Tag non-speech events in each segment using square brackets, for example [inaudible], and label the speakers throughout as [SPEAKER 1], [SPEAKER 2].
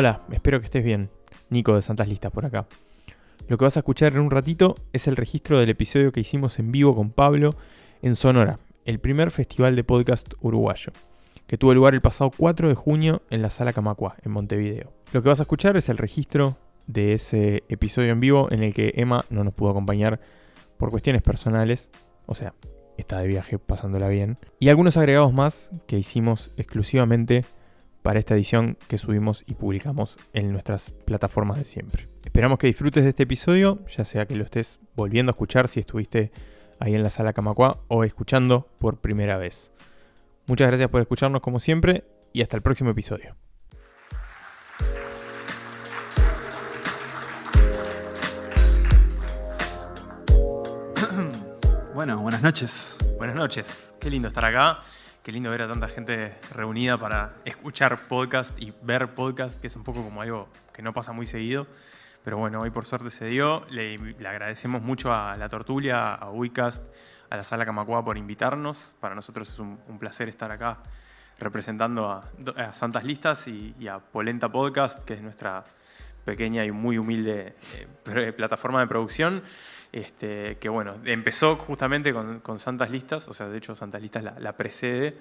[SPEAKER 1] Hola, espero que estés bien. Nico de Santas Listas por acá. Lo que vas a escuchar en un ratito es el registro del episodio que hicimos en vivo con Pablo en Sonora, el primer festival de podcast uruguayo, que tuvo lugar el pasado 4 de junio en la Sala Camacua, en Montevideo. Lo que vas a escuchar es el registro de ese episodio en vivo en el que Emma no nos pudo acompañar por cuestiones personales, o sea, está de viaje pasándola bien, y algunos agregados más que hicimos exclusivamente para esta edición que subimos y publicamos en nuestras plataformas de siempre. Esperamos que disfrutes de este episodio, ya sea que lo estés volviendo a escuchar si estuviste ahí en la sala Camacua o escuchando por primera vez. Muchas gracias por escucharnos como siempre y hasta el próximo episodio. [clears throat]
[SPEAKER 2] Bueno, buenas noches.
[SPEAKER 1] Buenas noches, qué lindo estar acá, qué lindo ver a tanta gente reunida para escuchar podcast y ver podcast, que es un poco como algo que no pasa muy seguido. Pero bueno, hoy por suerte se dio. Le, agradecemos mucho a La Tortulia, a Wicast, a la Sala Camacua por invitarnos. Para nosotros es un, placer estar acá representando a, Santas Listas y, y, a Polenta Podcast, que es nuestra pequeña y muy humilde eh, [laughs] plataforma de producción. Este, que bueno, empezó justamente con, con, Santas Listas, o sea, de hecho Santas Listas la, la precede.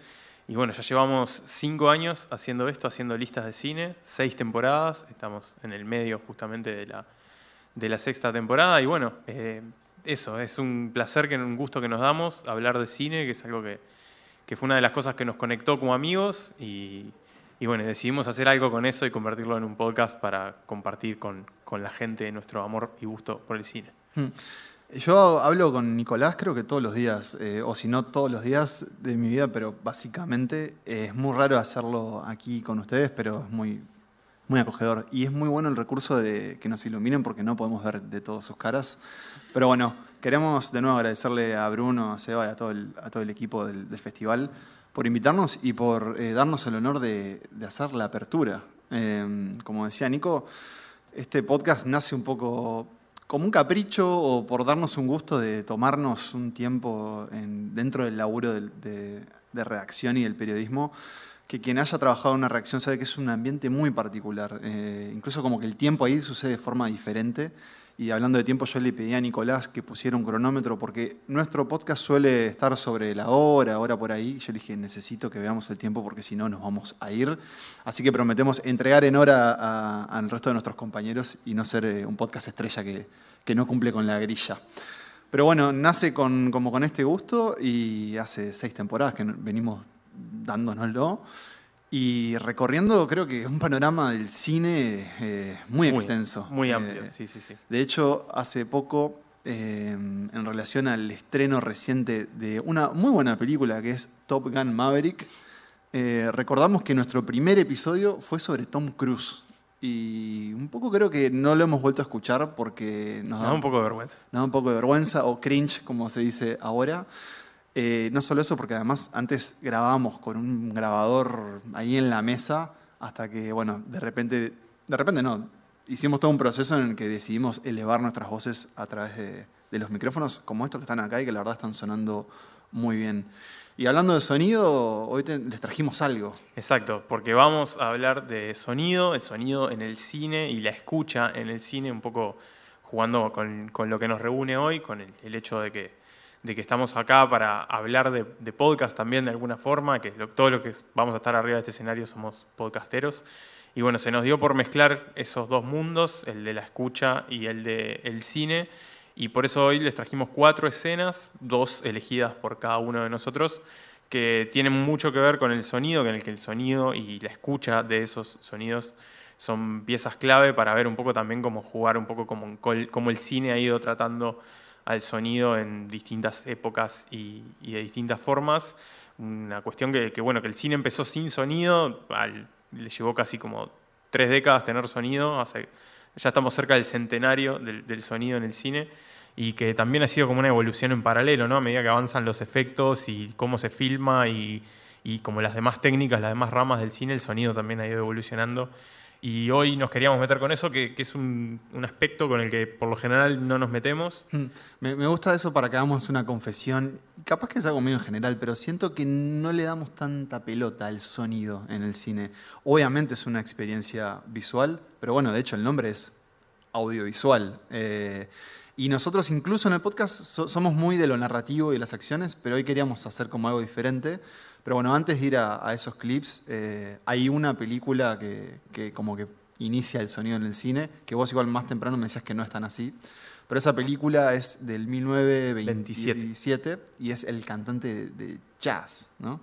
[SPEAKER 1] Y bueno, ya llevamos cinco años haciendo esto, haciendo listas de cine, seis temporadas, estamos en el medio justamente de la, de la sexta temporada. Y bueno, eh, eso, es un placer, que, un gusto que nos damos hablar de cine, que es algo que, que fue una de las cosas que nos conectó como amigos. Y, y, bueno, decidimos hacer algo con eso y convertirlo en un podcast para compartir con, con la gente nuestro amor y gusto por el cine.
[SPEAKER 2] Yo hablo con Nicolás creo que todos los días, eh, o si no todos los días de mi vida, pero básicamente eh, es muy raro hacerlo aquí con ustedes, pero es muy, muy acogedor. Y es muy bueno el recurso de que nos iluminen porque no podemos ver de todas sus caras. Pero bueno, queremos de nuevo agradecerle a Bruno, a Seba y a todo el, a todo el equipo del, del festival por invitarnos y por eh, darnos el honor de, de hacer la apertura. como decía Nico, este podcast nace un poco como un capricho o por darnos un gusto de tomarnos un tiempo en, dentro del laburo de, de, redacción y del periodismo, que quien haya trabajado en una redacción sabe que es un ambiente muy particular. Eh, incluso como que el tiempo ahí sucede de forma diferente. Y hablando de tiempo, yo le pedí a Nicolás que pusiera un cronómetro porque nuestro podcast suele estar sobre la hora, hora por ahí. Yo le dije, necesito que veamos el tiempo porque si no nos vamos a ir. Así que prometemos entregar en hora al resto de nuestros compañeros y no ser eh, un podcast estrella que, que, no cumple con la grilla. Pero bueno, nace con, como con este gusto y hace seis temporadas que venimos dándonoslo y recorriendo creo que un panorama del cine eh, muy, muy, extenso.
[SPEAKER 1] Muy amplio, eh, sí, sí, sí.
[SPEAKER 2] De hecho, hace poco, eh, en relación al estreno reciente de una muy buena película que es Top Gun Maverick, eh, recordamos que nuestro primer episodio fue sobre Tom Cruise. Y un poco creo que no lo hemos vuelto a escuchar porque
[SPEAKER 1] nos da, da un poco de vergüenza.
[SPEAKER 2] Nos da un poco de vergüenza o cringe, como se dice ahora. Eh, no solo eso, porque además antes grabábamos con un grabador ahí en la mesa, hasta que, bueno, de repente, de repente no, hicimos todo un proceso en el que decidimos elevar nuestras voces a través de, los micrófonos como estos que están acá y que la verdad están sonando muy bien. Y hablando de sonido, hoy les trajimos algo.
[SPEAKER 1] Exacto, porque vamos a hablar de sonido, el sonido en el cine y la escucha en el cine, un poco jugando con, lo que nos reúne hoy, con el hecho de que de que estamos acá para hablar de, de podcast también de alguna forma, que lo, todo lo que vamos a estar arriba de este escenario somos podcasteros. Y bueno, se nos dio por mezclar esos dos mundos, el de la escucha y el del el cine. Y por eso hoy les trajimos cuatro escenas, dos elegidas por cada uno de nosotros, que tienen mucho que ver con el sonido, en el que el sonido y la escucha de esos sonidos son piezas clave para ver un poco también cómo jugar, un poco como, como el cine ha ido tratando al sonido en distintas épocas y, de distintas formas. Una cuestión que, bueno, que el cine empezó sin sonido, le llevó casi como tres décadas tener sonido, ya estamos cerca del centenario del, sonido en el cine, y que también ha sido como una evolución en paralelo, ¿no? A medida que avanzan los efectos y cómo se filma y como las demás técnicas, las demás ramas del cine, el sonido también ha ido evolucionando Y hoy nos queríamos meter con eso, que, es un, aspecto con el que por lo general no nos metemos.
[SPEAKER 2] Hmm. Me, gusta eso para que hagamos una confesión. Capaz que es algo medio en general, pero siento que no le damos tanta pelota al sonido en el cine. Obviamente es una experiencia visual, pero bueno, de hecho el nombre es audiovisual. Eh, y nosotros incluso en el podcast somos muy de lo narrativo y de las acciones, pero hoy queríamos hacer como algo diferente. Pero bueno, antes de ir a, esos clips, eh, hay una película que, como que inicia el sonido en el cine, que vos igual más temprano me decías que no es tan así. Pero esa película es del 1927 y es el cantante de, jazz, ¿no?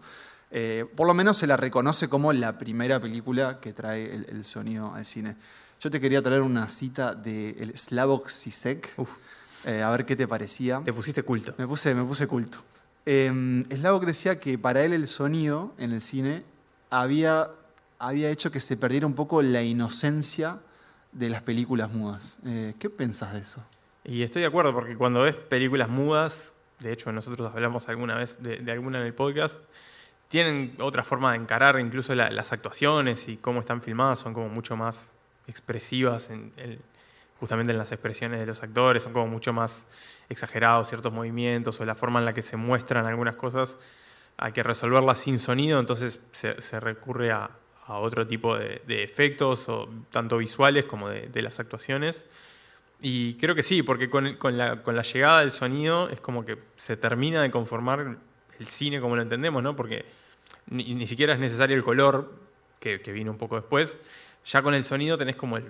[SPEAKER 2] Eh, por lo menos se la reconoce como la primera película que trae el, sonido al cine. Yo te quería traer una cita de el Slavoj Zizek, eh, a ver qué te parecía.
[SPEAKER 1] Te pusiste culto.
[SPEAKER 2] Me puse, me puse culto. Eh, decía que para él el sonido en el cine había, había hecho que se perdiera un poco la inocencia de las películas mudas. Eh, ¿Qué pensás de eso?
[SPEAKER 1] Y estoy de acuerdo, porque cuando ves películas mudas, de hecho nosotros hablamos alguna vez de, alguna en el podcast, tienen otra forma de encarar incluso las actuaciones y cómo están filmadas, son como mucho más expresivas en, justamente en las expresiones de los actores, son como mucho más exagerados ciertos movimientos o la forma en la que se muestran algunas cosas, hay que resolverlas sin sonido, entonces se, recurre a, otro tipo de, efectos, o tanto visuales como de, las actuaciones. Y creo que sí, porque con, la, llegada del sonido es como que se termina de conformar el cine como lo entendemos, ¿no? Porque ni, siquiera es necesario el color, que, vino un poco después. Ya con el sonido tenés como el,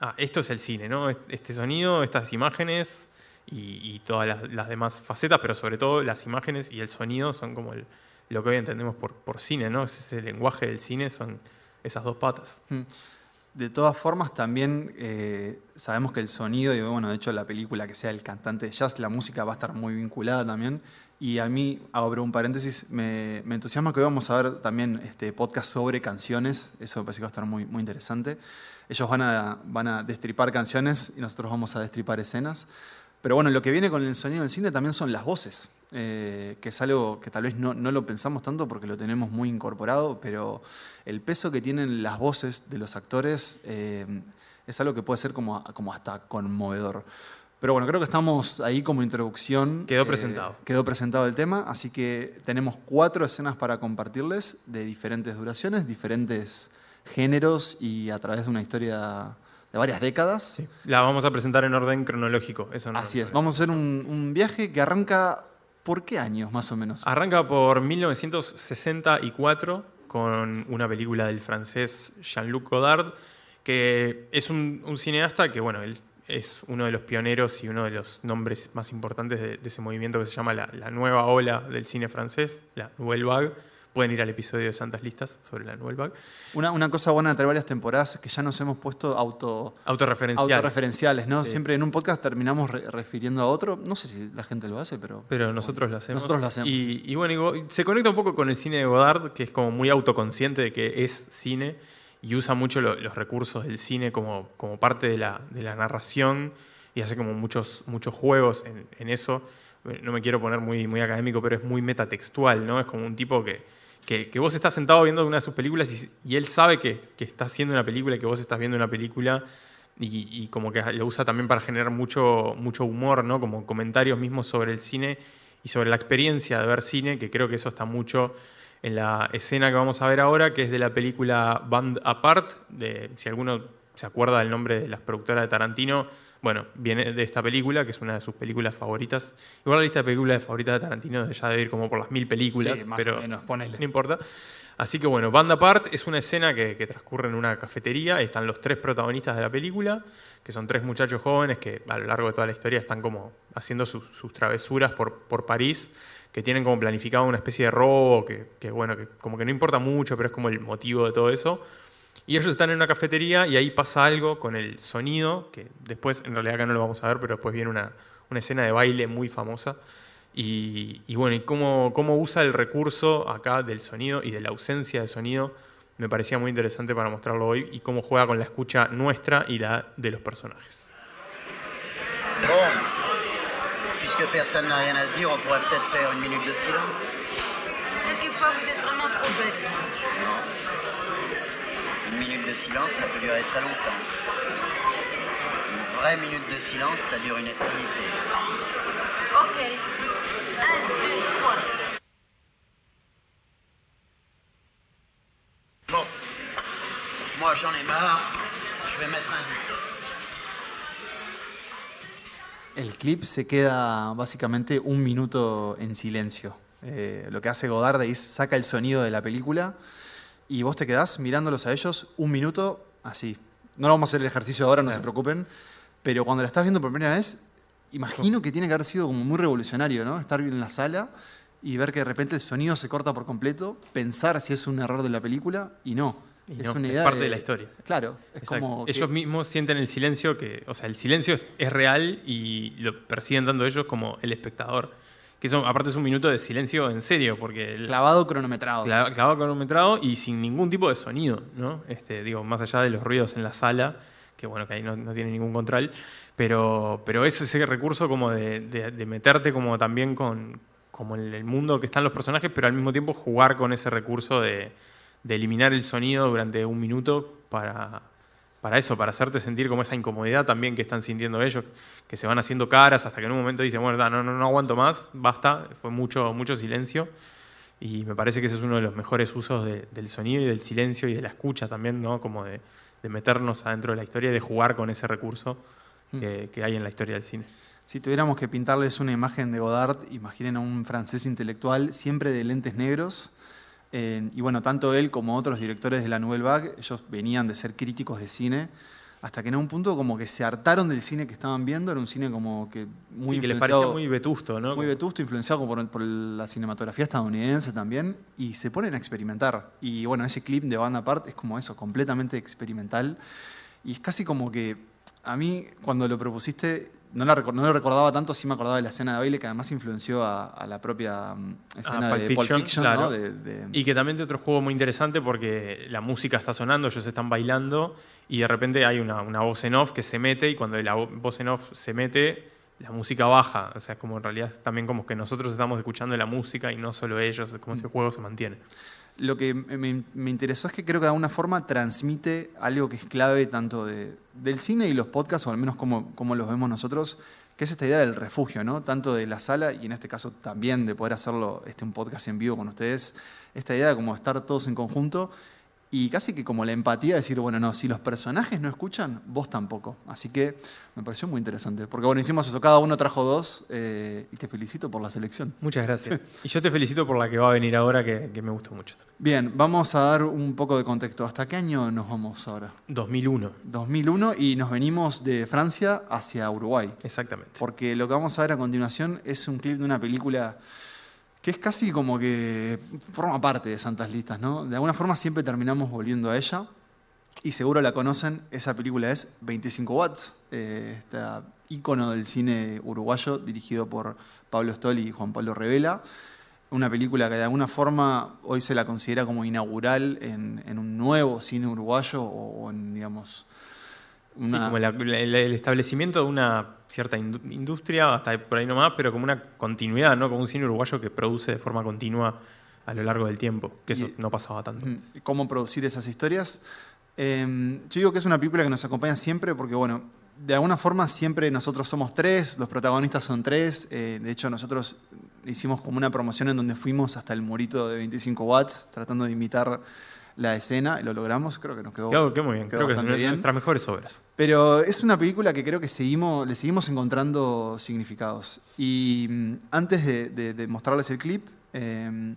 [SPEAKER 1] ah, esto es el cine, ¿no? Este sonido, estas imágenes, y, todas las, demás facetas, pero sobre todo las imágenes y el sonido son como lo que hoy entendemos por, por cine, ¿no? Ese lenguaje del cine son esas dos patas. Hmm.
[SPEAKER 2] De todas formas, también eh, sabemos que el sonido, y bueno, de hecho la película que sea el cantante de jazz, la música va a estar muy vinculada también. Y a mí, abro un paréntesis, me, entusiasma que hoy vamos a ver también este podcast sobre canciones, eso me parece que va a estar muy, muy interesante. Ellos van a, van a destripar canciones y nosotros vamos a destripar escenas. Pero bueno, lo que viene con el sonido del cine también son las voces, eh, que es algo que tal vez no, lo pensamos tanto porque lo tenemos muy incorporado, pero el peso que tienen las voces de los actores eh, es algo que puede ser como, como hasta conmovedor. Pero bueno, creo que estamos ahí como introducción.
[SPEAKER 1] Quedó eh, presentado.
[SPEAKER 2] quedó presentado el tema, así que tenemos cuatro escenas para compartirles de diferentes duraciones, diferentes géneros y a través de una historia de varias décadas.
[SPEAKER 1] La vamos a presentar en orden cronológico.
[SPEAKER 2] Eso Así es, vamos a hacer un, viaje que arranca, ¿por qué años más o menos?
[SPEAKER 1] Arranca por 1964 con una película del francés Jean-Luc Godard, que es un, cineasta que, bueno, él es uno de los pioneros y uno de los nombres más importantes de, ese movimiento que se llama la, la, nueva ola del cine francés, la Nouvelle Vague Pueden ir al episodio de Santas Listas sobre la Nouvelle Vague.
[SPEAKER 2] Una, una cosa buena de varias temporadas es que ya nos hemos puesto auto,
[SPEAKER 1] autorreferenciales.
[SPEAKER 2] autorreferenciales, ¿no? Siempre en un podcast terminamos refiriendo a otro. No sé si la gente lo hace, pero.
[SPEAKER 1] Pero nosotros lo hacemos.
[SPEAKER 2] Nosotros lo hacemos.
[SPEAKER 1] Y, bueno, se conecta un poco con el cine de Godard, que es como muy autoconsciente de que es cine y usa mucho los recursos del cine como, como parte de la, de la, narración y hace como muchos, muchos juegos en, en, eso. No me quiero poner muy, muy académico, pero es muy metatextual, ¿no? Es como un tipo que que, vos estás sentado viendo una de sus películas y, él sabe que, que, está haciendo una película y que vos estás viendo una película y, como que lo usa también para generar mucho, mucho humor, ¿no? Como comentarios mismos sobre el cine y sobre la experiencia de ver cine, que creo que eso está mucho en la escena que vamos a ver ahora, que es de la película Band Apart, de, si alguno se acuerda del nombre de las productoras de Tarantino, bueno, viene de esta película, que es una de sus películas favoritas. Igual la lista de películas favoritas de Tarantino ya debe ir como por las mil películas, pero no importa. Así que bueno, Band Apart es una escena que, transcurre en una cafetería están los tres protagonistas de la película, que son tres muchachos jóvenes que a lo largo de toda la historia están como haciendo sus, travesuras por, por París, que tienen como planificado una especie de robo, que, que bueno, que como que no importa mucho, pero es como el motivo de todo eso. Y ellos están en una cafetería y ahí pasa algo con el sonido, que después, en realidad acá no lo vamos a ver, pero después viene una, escena de baile muy famosa. Y, bueno, y cómo, cómo, usa el recurso acá del sonido y de la ausencia de sonido, me parecía muy interesante para mostrarlo hoy, y cómo juega con la escucha nuestra y la de los personajes.
[SPEAKER 3] Bon, puisque personne n'a rien à se dire, on pourrait peut-être faire une minute de silence. Quelquefois, vous êtes vraiment trop bête. Une minute de silence, ça peut durer très longtemps. Une vraie minute de silence, ça dure une éternité.
[SPEAKER 4] Ok. Un, deux, trois.
[SPEAKER 3] Bon. Moi, j'en ai marre. Je vais mettre un 10.
[SPEAKER 2] El clip se queda básicamente un minuto en silencio. Eh, lo que hace Godard es saca el sonido de la película y vos te quedás mirándolos a ellos un minuto así. No lo vamos a hacer el ejercicio ahora, no se preocupen. Pero cuando la estás viendo por primera vez, imagino que tiene que haber sido como muy revolucionario, ¿no? Estar en la sala y ver que de repente el sonido se corta por completo, pensar si es un error de la película y no.
[SPEAKER 1] Y
[SPEAKER 2] es
[SPEAKER 1] no,
[SPEAKER 2] una
[SPEAKER 1] es
[SPEAKER 2] idea
[SPEAKER 1] parte de la historia.
[SPEAKER 2] Claro, es como que-
[SPEAKER 1] Ellos mismos sienten el silencio que, o sea, el silencio es, es real y lo perciben tanto ellos como el espectador. Que eso, aparte es un minuto de silencio en serio, porque el,
[SPEAKER 2] clavado cronometrado.
[SPEAKER 1] cla- clavado cronometrado y sin ningún tipo de sonido, ¿no? Este, digo, más allá de los ruidos en la sala, que bueno, que ahí no, no tiene ningún control, pero, pero es ese recurso como de, de- de meterte como también con como en el mundo que están los personajes, pero al mismo tiempo jugar con ese recurso de, de eliminar el sonido durante un minuto para, para eso, para hacerte sentir como esa incomodidad también que están sintiendo ellos, que se van haciendo caras hasta que en un momento dicen, bueno, no, no, no aguanto más, basta, fue mucho, mucho silencio. Y me parece que ese es uno de los mejores usos de- del sonido y del silencio y de la escucha también, ¿no? Como de, de meternos adentro de la historia y de jugar con ese recurso que, que hay en la historia del cine.
[SPEAKER 2] Si tuviéramos que pintarles una imagen de Godard, imaginen a un francés intelectual siempre de lentes negros. Eh, y bueno, tanto él como otros directores de la Nouvelle Vague, ellos venían de ser críticos de cine, hasta que en un punto como que se hartaron del cine que estaban viendo, era un cine como que muy
[SPEAKER 1] Sí, que les parecía muy vetusto, ¿no?
[SPEAKER 2] muy vetusto, influenciado por, por la cinematografía estadounidense también, y se ponen a experimentar. Y bueno, ese clip de banda aparte es como eso, completamente experimental. Y es casi como que a mí, cuando lo propusiste, no, la no lo recordaba tanto, sí me acordaba de la escena de baile, que además influenció a, a la propia mm, escena
[SPEAKER 1] Pulp
[SPEAKER 2] de Pulp
[SPEAKER 1] Fiction,
[SPEAKER 2] Fiction,
[SPEAKER 1] claro.
[SPEAKER 2] ¿no? De- de-
[SPEAKER 1] Y que también tiene otro juego muy interesante porque la música está sonando, ellos están bailando y de repente hay una, una voz en off que se mete y cuando la vo- voz en off se mete, la música baja. O sea, es como en realidad también como que nosotros estamos escuchando la música y no solo ellos, como ese juego se mantiene.
[SPEAKER 2] Lo que me, me interesó es que creo que de alguna forma transmite algo que es clave tanto de- del cine y los podcasts, o al menos como, como los vemos nosotros, que es esta idea del refugio, ¿no? Tanto de la sala y en este caso también de poder hacerlo este, un podcast en vivo con ustedes, esta idea de como estar todos en conjunto y casi que como la empatía de decir, bueno, no, si los personajes no escuchan, vos tampoco. Así que me pareció muy interesante, porque bueno, hicimos eso, cada uno trajo dos eh, y te felicito por la selección.
[SPEAKER 1] Muchas gracias. [laughs] Y yo te felicito por la que va a venir ahora, que, que me gustó mucho.
[SPEAKER 2] Bien, vamos a dar un poco de contexto. ¿Hasta qué año nos vamos ahora?
[SPEAKER 1] 2001,
[SPEAKER 2] 2001 y nos venimos de Francia hacia Uruguay.
[SPEAKER 1] exactamente.
[SPEAKER 2] Porque lo que vamos a ver a continuación es un clip de una película que es casi como que forma parte de Santas Listas, ¿no? De alguna forma siempre terminamos volviendo a ella. Y seguro la conocen, esa película es 25 Watts, eh, este ícono del cine uruguayo dirigido por Pablo Stoli y Juan Pablo Revela. Una película que de alguna forma hoy se la considera como inaugural en, en un nuevo cine uruguayo o, o en, digamos,
[SPEAKER 1] Sí, como la- la- el, establecimiento de una cierta indu- industria, hasta por ahí nomás, pero como una continuidad, ¿no? Como un cine uruguayo que produce de forma continua a lo largo del tiempo, que eso
[SPEAKER 2] Y-
[SPEAKER 1] no pasaba tanto.
[SPEAKER 2] Ujú. cómo producir esas historias. Eh, yo digo que es una película que nos acompaña siempre porque, bueno, de alguna forma siempre nosotros somos tres, los protagonistas son tres. eh, de hecho, nosotros hicimos como una promoción en donde fuimos hasta el murito de 25 watts, tratando de imitar la escena, lo logramos, creo que nos quedó,
[SPEAKER 1] Quedó, quedó muy bien,
[SPEAKER 2] quedó
[SPEAKER 1] creo que es
[SPEAKER 2] bastante
[SPEAKER 1] una de
[SPEAKER 2] bien.
[SPEAKER 1] nuestras mejores obras.
[SPEAKER 2] Pero es una película que creo que seguimos, le seguimos encontrando significados. Y mm, antes de, de- de mostrarles el clip, eh,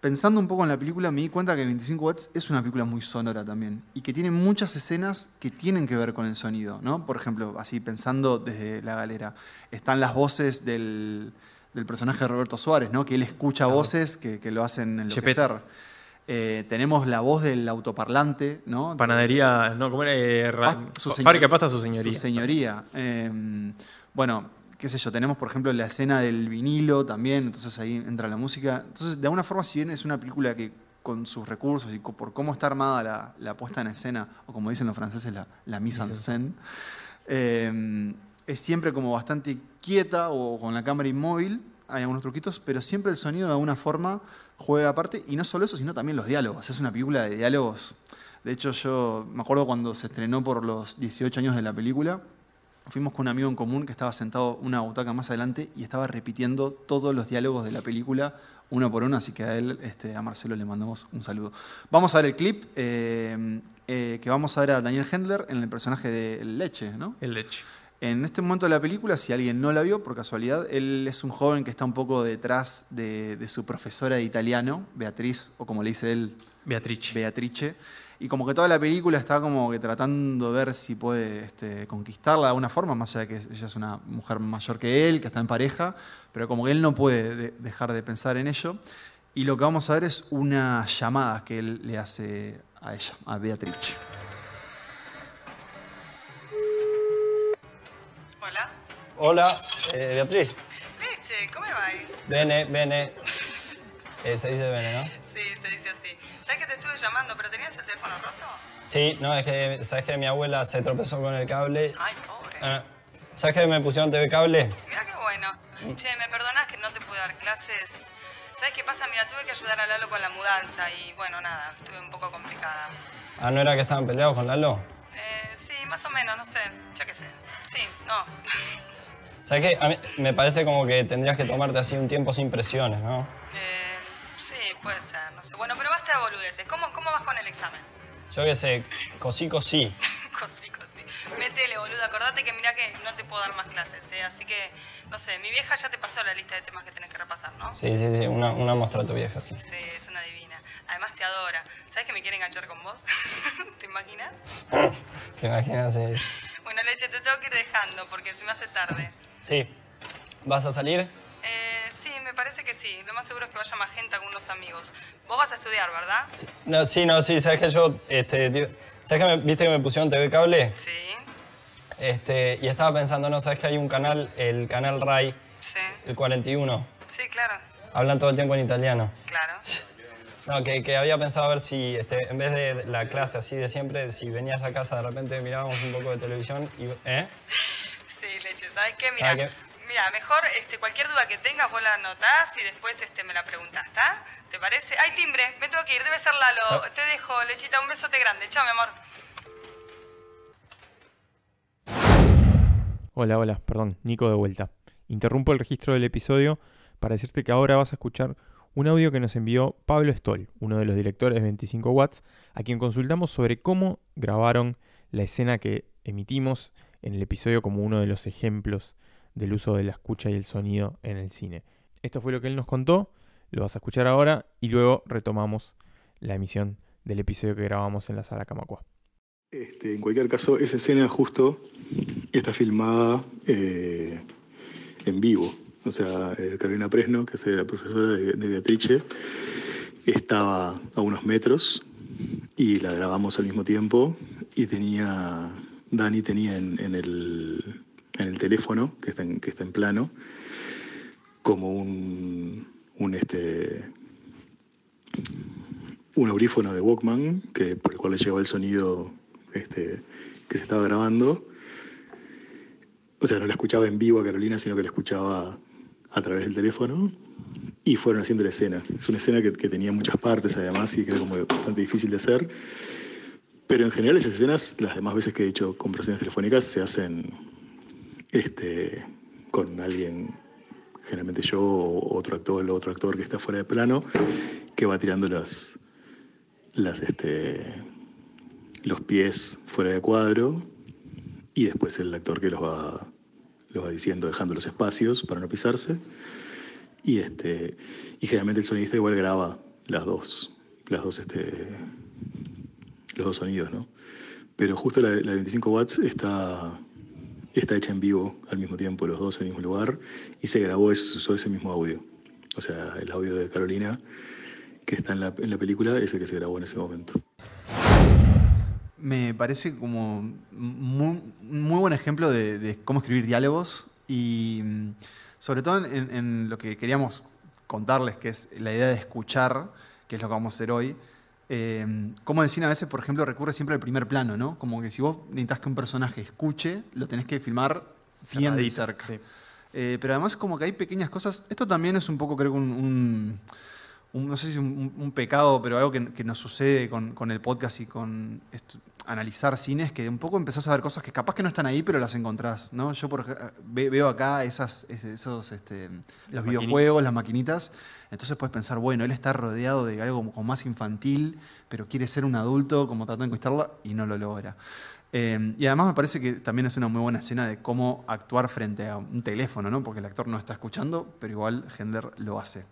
[SPEAKER 2] pensando un poco en la película, me di cuenta que 25 Watts es una película muy sonora también. Y que tiene muchas escenas que tienen que ver con el sonido. ¿no? Por ejemplo, así pensando desde la galera, están las voces del, del personaje de Roberto Suárez, ¿no? que él escucha voces que, que lo hacen enloquecer. Eh, tenemos la voz del autoparlante, ¿no?
[SPEAKER 1] Panadería, no, ¿cómo era? Eh, ra-
[SPEAKER 2] Pa- su
[SPEAKER 1] Fábrica de
[SPEAKER 2] señor-
[SPEAKER 1] pasta, su señoría.
[SPEAKER 2] Su señoría. Eh, bueno, qué sé yo, tenemos por ejemplo la escena del vinilo también, entonces ahí entra la música. Entonces, de alguna forma, si bien es una película que con sus recursos y por cómo está armada la, la puesta en escena, o como dicen los franceses, la, la mise en scène, eh, es siempre como bastante quieta o con la cámara inmóvil, hay algunos truquitos, pero siempre el sonido de alguna forma juega aparte, y no solo eso, sino también los diálogos. Es una película de diálogos De hecho, yo me acuerdo cuando se estrenó por los 18 años de la película, fuimos con un amigo en común que estaba sentado una butaca más adelante y estaba repitiendo todos los diálogos de la película uno por uno, así que a él, este, a Marcelo le mandamos un saludo. Vamos a ver el clip eh, eh, que vamos a ver a Daniel Hendler en el personaje de Leche, ¿no?
[SPEAKER 1] El leche.
[SPEAKER 2] En este momento de la película, si alguien no la vio por casualidad, él es un joven que está un poco detrás de, de su profesora de italiano, Beatriz, o como le dice él,
[SPEAKER 1] Beatrice.
[SPEAKER 2] Beatrice. Y como que toda la película está como que tratando de ver si puede este, conquistarla de alguna forma, más allá de que ella es una mujer mayor que él, que está en pareja, pero como que él no puede de- dejar de pensar en ello. Y lo que vamos a ver es una llamada que él le hace a ella, a Beatrice.
[SPEAKER 5] Hola.
[SPEAKER 6] Eh, Beatriz.
[SPEAKER 5] Leche, come vai?
[SPEAKER 6] Bene, bene. Eh, se dice bene, ¿no?
[SPEAKER 5] Sí, se dice así. ¿Sabes que te estuve llamando, pero tenías el teléfono roto?
[SPEAKER 6] Sí, no, es que, ¿sabes que Mi abuela se tropezó con el cable.
[SPEAKER 5] Ay, pobre.
[SPEAKER 6] Ah, ¿Sabes que me pusieron TV cable?
[SPEAKER 5] Mira qué bueno. Che, ¿me perdonás que no te pude dar clases? ¿Sabes qué pasa? Mira, tuve que ayudar a Lalo con la mudanza y, bueno, nada, estuve un poco complicada.
[SPEAKER 6] Ah, ¿no era que estaban peleados con Lalo?
[SPEAKER 5] Eh, sí, más o menos, no sé, ya qué sé. Sí, no.
[SPEAKER 6] ¿Sabes qué? A mí me parece como que tendrías que tomarte así un tiempo sin presiones, ¿no?
[SPEAKER 5] Eh, sí, puede ser, no sé. Bueno, pero basta de boludeces. ¿Cómo, cómo vas con el examen?
[SPEAKER 6] Yo qué sé, cosí, cosí. [laughs]
[SPEAKER 5] Cosí, cosí. Métele, boludo. Acordate que mira que no te puedo dar más clases, ¿eh? Así que, no sé, mi vieja ya te pasó la lista de temas que tenés que repasar, ¿no?
[SPEAKER 6] Sí, sí, sí, una, una muestra a tu vieja, sí.
[SPEAKER 5] Sí, es una divina. Además te adora. ¿Sabes que me quiere enganchar con vos? [laughs] ¿Te imaginas? [laughs]
[SPEAKER 6] ¿Te imaginas? Sí.
[SPEAKER 5] Bueno, Leche, te tengo que ir dejando porque se me hace tarde.
[SPEAKER 6] Sí. ¿Vas a salir?
[SPEAKER 5] Eh, sí, me parece que sí. Lo más seguro es que vaya más gente, algunos amigos. Vos vas a estudiar, ¿verdad?
[SPEAKER 6] Sí. No, sí, no, sí, ¿sabes que yo, este, tío, ¿sabes que me, viste que me pusieron TV cable?
[SPEAKER 5] Sí,
[SPEAKER 6] Este, y estaba pensando, ¿no? ¿Sabes que hay un canal, el canal RAI,
[SPEAKER 5] sí.
[SPEAKER 6] el 41?
[SPEAKER 5] Sí, claro,
[SPEAKER 6] Hablan todo el tiempo en italiano.
[SPEAKER 5] claro.
[SPEAKER 6] No, que, que había pensado a ver si, este, en vez de la clase así de siempre, si venías a casa de repente mirábamos un poco de televisión y... ¿Eh? [laughs]
[SPEAKER 5] ¿sabes qué? Mira,
[SPEAKER 6] Ah,
[SPEAKER 5] mira mejor este, cualquier duda que tengas vos la anotás y después este, me la preguntás, ¿está? ¿Te parece? ¡Ay, timbre! Me tengo que ir, debe ser Lalo. Te dejo, Lechita, un besote grande. Chao, mi amor.
[SPEAKER 1] Hola, hola, perdón, Nico de vuelta. Interrumpo el registro del episodio para decirte que ahora vas a escuchar un audio que nos envió Pablo Stoll, uno de los directores de 25 Watts, a quien consultamos sobre cómo grabaron la escena que emitimos en el episodio como uno de los ejemplos del uso de la escucha y el sonido en el cine. Esto fue lo que él nos contó, lo vas a escuchar ahora y luego retomamos la emisión del episodio que grabamos en la sala Camacua.
[SPEAKER 7] Este, en cualquier caso, esa escena justo está filmada eh, en vivo. O sea, eh, Carolina Presno, que es la profesora de, de Beatrice, estaba a unos metros y la grabamos al mismo tiempo y tenía, Dani tenía en, el, en el teléfono, que está en, que está en plano, como un, un, este, un audífono de Walkman, que, por el cual le llegaba el sonido este, que se estaba grabando. O sea, no la escuchaba en vivo a Carolina, sino que la escuchaba a través del teléfono. Y fueron haciendo la escena. Es una escena que, que tenía muchas partes, además, y que era como bastante difícil de hacer. Pero en general esas escenas, las demás veces que he hecho conversaciones telefónicas, se hacen este, con alguien, generalmente yo o otro actor, o otro actor que está fuera de plano, que va tirando las, las, este, los pies fuera de cuadro y después el actor que los va, los va diciendo, dejando los espacios para no pisarse. Y, este, y generalmente el sonidista igual graba las dos, las dos, este, los dos sonidos, ¿no? Pero justo la, la de 25 watts está, está hecha en vivo al mismo tiempo, los dos en el mismo lugar, y se grabó eso, se usó ese mismo audio. O sea, el audio de Carolina, que está en la, en la película, es el que se grabó en ese momento.
[SPEAKER 2] Me parece como muy, muy buen ejemplo de, de cómo escribir diálogos y mm, sobre todo en, en lo que queríamos contarles, que es la idea de escuchar, que es lo que vamos a hacer hoy. Eh, cómo el cine a veces, por ejemplo, recurre siempre al primer plano, ¿no? Como que si vos necesitas que un personaje escuche, lo tenés que filmar bien de cerca.
[SPEAKER 1] sí.
[SPEAKER 2] Eh, pero además como que hay pequeñas cosas. Esto también es un poco, creo que un, un- un- no sé si un, un pecado, pero algo que, que nos sucede con, con el podcast y con analizar cines, que un poco empezás a ver cosas que capaz que no están ahí, pero las encontrás, ¿no? Yo por, veo acá esas, es- esos, este, los
[SPEAKER 1] maquinitas.
[SPEAKER 2] videojuegos, las maquinitas, entonces puedes pensar, bueno, él está rodeado de algo como, como más infantil, pero quiere ser un adulto, como tratando de conquistarla, y no lo logra. Eh, y además me parece que también es una muy buena escena de cómo actuar frente a un teléfono, ¿no? Porque el actor no está escuchando, pero igual Hendler lo hace.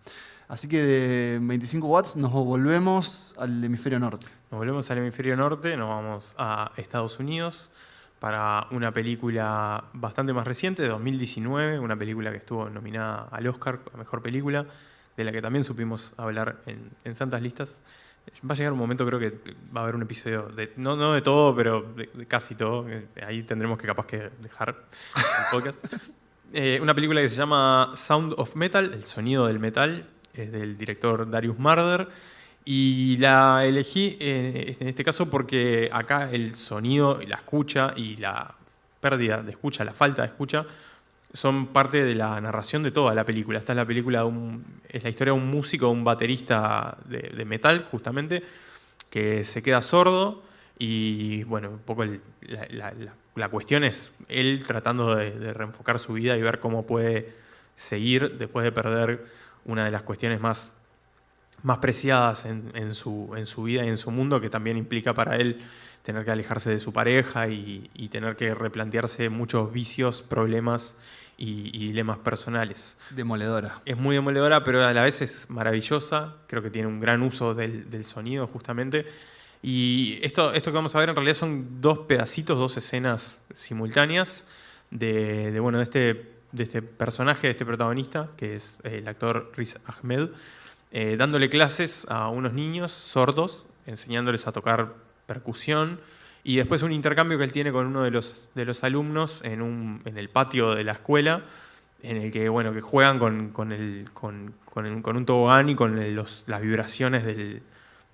[SPEAKER 2] Así que de 25 watts nos volvemos al hemisferio norte.
[SPEAKER 1] Nos volvemos al hemisferio norte, nos vamos a Estados Unidos para una película bastante más reciente, de 2019, una película que estuvo nominada al Oscar a Mejor Película, de la que también supimos hablar en, en Santas Listas. Va a llegar un momento, creo que va a haber un episodio, de, no, no de todo, pero de, de casi todo. Ahí tendremos que capaz que dejar el podcast. [laughs] Eh, una película que se llama Sound of Metal, el sonido del metal, es del director Darius Marder. Y la elegí eh, en este caso porque acá el sonido, la escucha y la pérdida de escucha, la falta de escucha, son parte de la narración de toda la película. Esta es la película de un- es la historia de un músico, un baterista de, metal, justamente, que se queda sordo y bueno, un poco la, cuestión es él tratando de reenfocar su vida y ver cómo puede seguir después de perder una de las cuestiones más más preciadas en, en su, en su vida y en su mundo, que también implica para él tener que alejarse de su pareja y, y tener que replantearse muchos vicios, problemas y, y dilemas personales.
[SPEAKER 2] Demoledora.
[SPEAKER 1] Es muy demoledora, pero a la vez es maravillosa. Creo que tiene un gran uso del, del sonido, justamente. Y esto, esto que vamos a ver en realidad son dos pedacitos, dos escenas simultáneas de, de, bueno, de, este, de este personaje, de este protagonista, que es el actor Riz Ahmed, eh, dándole clases a unos niños sordos, enseñándoles a tocar percusión. Y después un intercambio que él tiene con uno de los, de los alumnos en, un, en el patio de la escuela, en el que, bueno, que juegan con, con, el, con, con un tobogán y con los- las vibraciones del,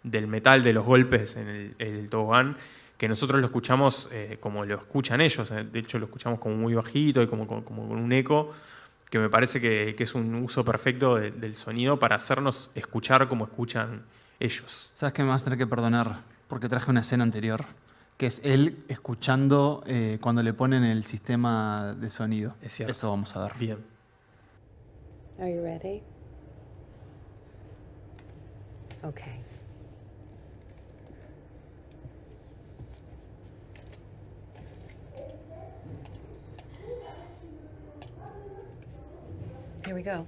[SPEAKER 1] del metal, de los golpes en el tobogán, que nosotros lo escuchamos eh, como lo escuchan ellos. eh, De hecho, lo escuchamos como muy bajito y como, como, como con un eco, que me parece que, que es un uso perfecto de- del sonido para hacernos escuchar como escuchan ellos.
[SPEAKER 2] ¿Sabes qué me vas a tener que perdonar? Porque traje una escena anterior, que es él escuchando eh, cuando le ponen el sistema de sonido.
[SPEAKER 1] Es cierto.
[SPEAKER 2] Eso vamos a ver.
[SPEAKER 1] Bien.
[SPEAKER 8] Are you ready? Okay. we go.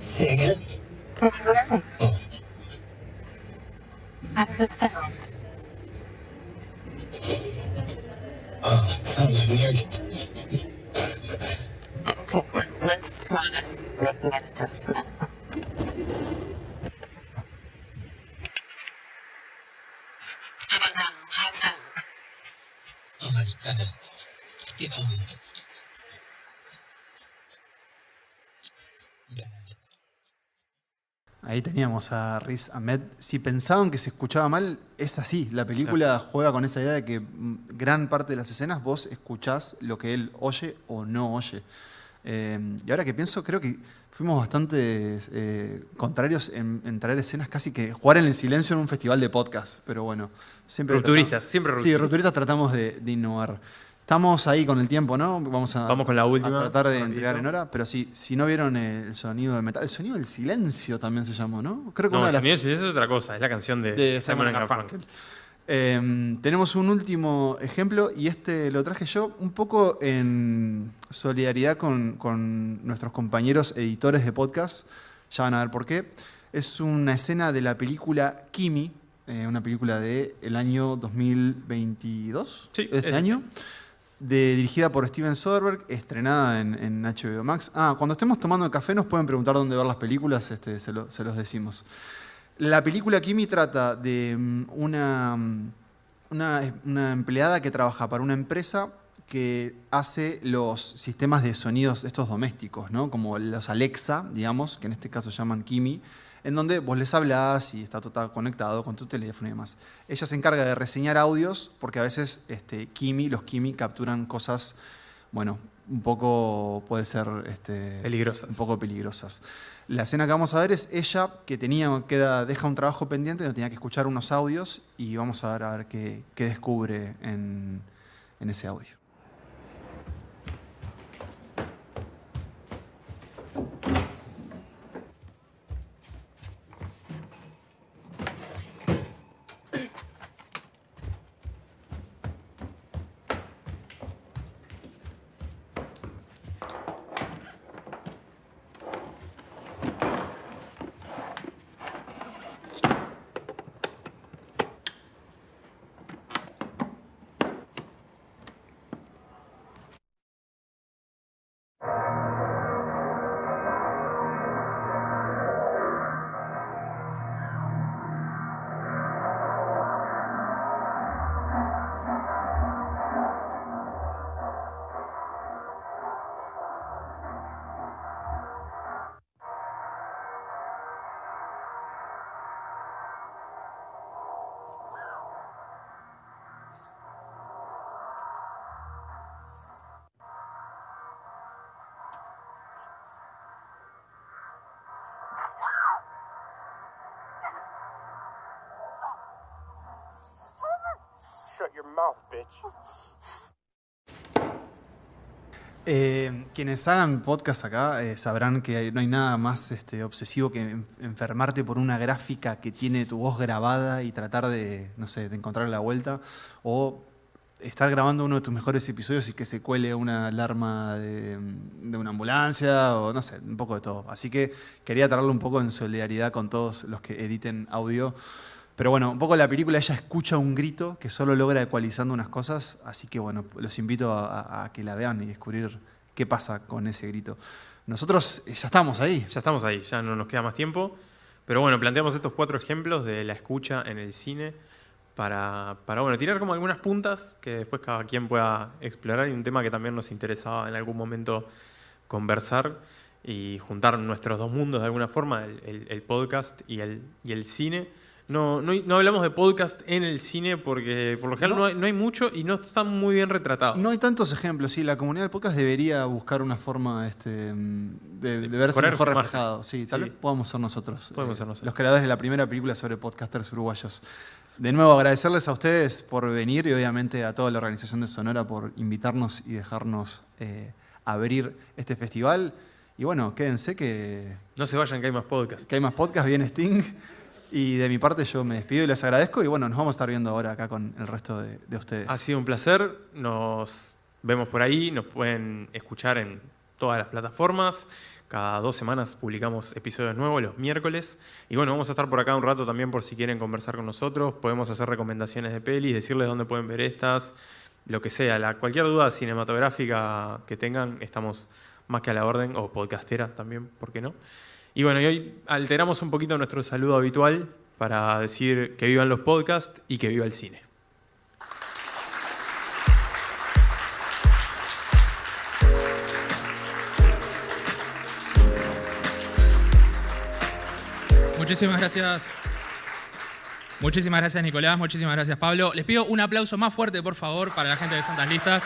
[SPEAKER 8] Say again?
[SPEAKER 2] Ahí teníamos a Riz Ahmed. Si pensaban que se escuchaba mal, es así. La película juega con esa idea de que mm, gran parte de las escenas vos escuchás lo que él oye o no oye. Eh, y ahora que pienso, creo que fuimos bastante eh, contrarios en, en traer escenas casi que jugar en el silencio en un festival de podcast. Pero bueno, siempre.
[SPEAKER 1] Rupturistas,
[SPEAKER 2] tratamos-
[SPEAKER 1] siempre
[SPEAKER 2] Sí,
[SPEAKER 1] rupturistas.
[SPEAKER 2] rupturistas tratamos de, de innovar. Estamos ahí con el tiempo, ¿no? Vamos a,
[SPEAKER 1] Vamos con la última,
[SPEAKER 2] a tratar de
[SPEAKER 1] rapidito.
[SPEAKER 2] entregar en hora. Pero si, si no vieron el sonido del metal, el sonido del silencio también se llamó, ¿no? Creo que
[SPEAKER 1] No,
[SPEAKER 2] una de
[SPEAKER 1] el sonido de silencio es otra cosa, es la canción de,
[SPEAKER 2] de
[SPEAKER 1] Simon
[SPEAKER 2] Garfunkel.
[SPEAKER 1] Garfunkel.
[SPEAKER 2] Eh, tenemos un último ejemplo y este lo traje yo un poco en solidaridad con, con nuestros compañeros editores de podcast. Ya van a ver por qué. Es una escena de la película Kimi, eh, una película del año 2022,
[SPEAKER 1] Sí,
[SPEAKER 2] de este
[SPEAKER 1] es-
[SPEAKER 2] año, dirigida por Steven Soderbergh, estrenada en, HBO Max. Ah, cuando estemos tomando café nos pueden preguntar dónde ver las películas, este, se los decimos. La película Kimi trata de mm, una, mm, una, una empleada que trabaja para una empresa que hace los sistemas de sonidos estos domésticos, ¿no? como los Alexa, digamos, que en este caso llaman Kimi, en donde vos les hablás y está todo conectado con tu teléfono y demás. Ella se encarga de reseñar audios porque a veces este, Kimi, los Kimi capturan cosas, bueno, un poco, puede ser... Este,
[SPEAKER 1] Peligrosas.
[SPEAKER 2] Un poco peligrosas. La escena que vamos a ver es ella que tenía, queda, deja un trabajo pendiente, donde tenía que escuchar unos audios y vamos a ver, a ver qué, qué descubre en, en ese audio.
[SPEAKER 9] Shut your mouth, bitch.
[SPEAKER 2] Eh, quienes hagan podcast acá eh, sabrán que no hay nada más este, obsesivo que en- enfermarte por una gráfica que tiene tu voz grabada y tratar de, no sé, de encontrar la vuelta. O estar grabando uno de tus mejores episodios y que se cuele una alarma de, de una ambulancia o no sé, un poco de todo. Así que quería traerlo un poco en solidaridad con todos los que editen audio. Pero bueno, un poco la película ella escucha un grito que solo logra ecualizando unas cosas, así que bueno, los invito a, que la vean y descubrir qué pasa con ese grito. Nosotros eh, ya estamos ahí.
[SPEAKER 1] Ya estamos ahí, ya no nos queda más tiempo. Pero bueno, planteamos estos cuatro ejemplos de la escucha en el cine para, para bueno, tirar como algunas puntas que después cada quien pueda explorar y un tema que también nos interesaba en algún momento conversar y juntar nuestros dos mundos de alguna forma, el, el- el podcast y el, y el cine. No, no, no hablamos de podcast en el cine porque por lo general no,
[SPEAKER 2] No.
[SPEAKER 1] hay, no hay mucho y no está muy bien retratado.
[SPEAKER 2] No hay tantos ejemplos, sí, la comunidad del podcast debería buscar una forma este, mm, de, de verse mejor reflejado. Sí, tal
[SPEAKER 1] Sí.
[SPEAKER 2] vez podamos ser nosotros.
[SPEAKER 1] Podemos
[SPEAKER 2] eh,
[SPEAKER 1] ser nosotros.
[SPEAKER 2] Los creadores de la primera película sobre podcasters uruguayos. De nuevo, agradecerles a ustedes por venir y obviamente a toda la organización de Sonora por invitarnos y dejarnos eh, abrir este festival. Y bueno, quédense que,
[SPEAKER 1] No se vayan que hay más podcast.
[SPEAKER 2] que hay más podcast, viene Sting. Y de mi parte yo me despido y les agradezco. Y bueno, nos vamos a estar viendo ahora acá con el resto de, de ustedes.
[SPEAKER 1] Ha sido un placer. Nos vemos por ahí. Nos pueden escuchar en todas las plataformas. Cada dos semanas publicamos episodios nuevos los miércoles. Y bueno, vamos a estar por acá un rato también por si quieren conversar con nosotros. Podemos hacer recomendaciones de pelis, decirles dónde pueden ver estas, lo que sea. La, cualquier duda cinematográfica que tengan, estamos más que a la orden, o podcastera también, ¿por qué no? Y bueno, y hoy alteramos un poquito nuestro saludo habitual para decir que vivan los podcasts y que viva el cine.
[SPEAKER 10] Muchísimas gracias. Muchísimas gracias Nicolás, muchísimas gracias Pablo. Les pido un aplauso más fuerte por favor para la gente de Santas Listas.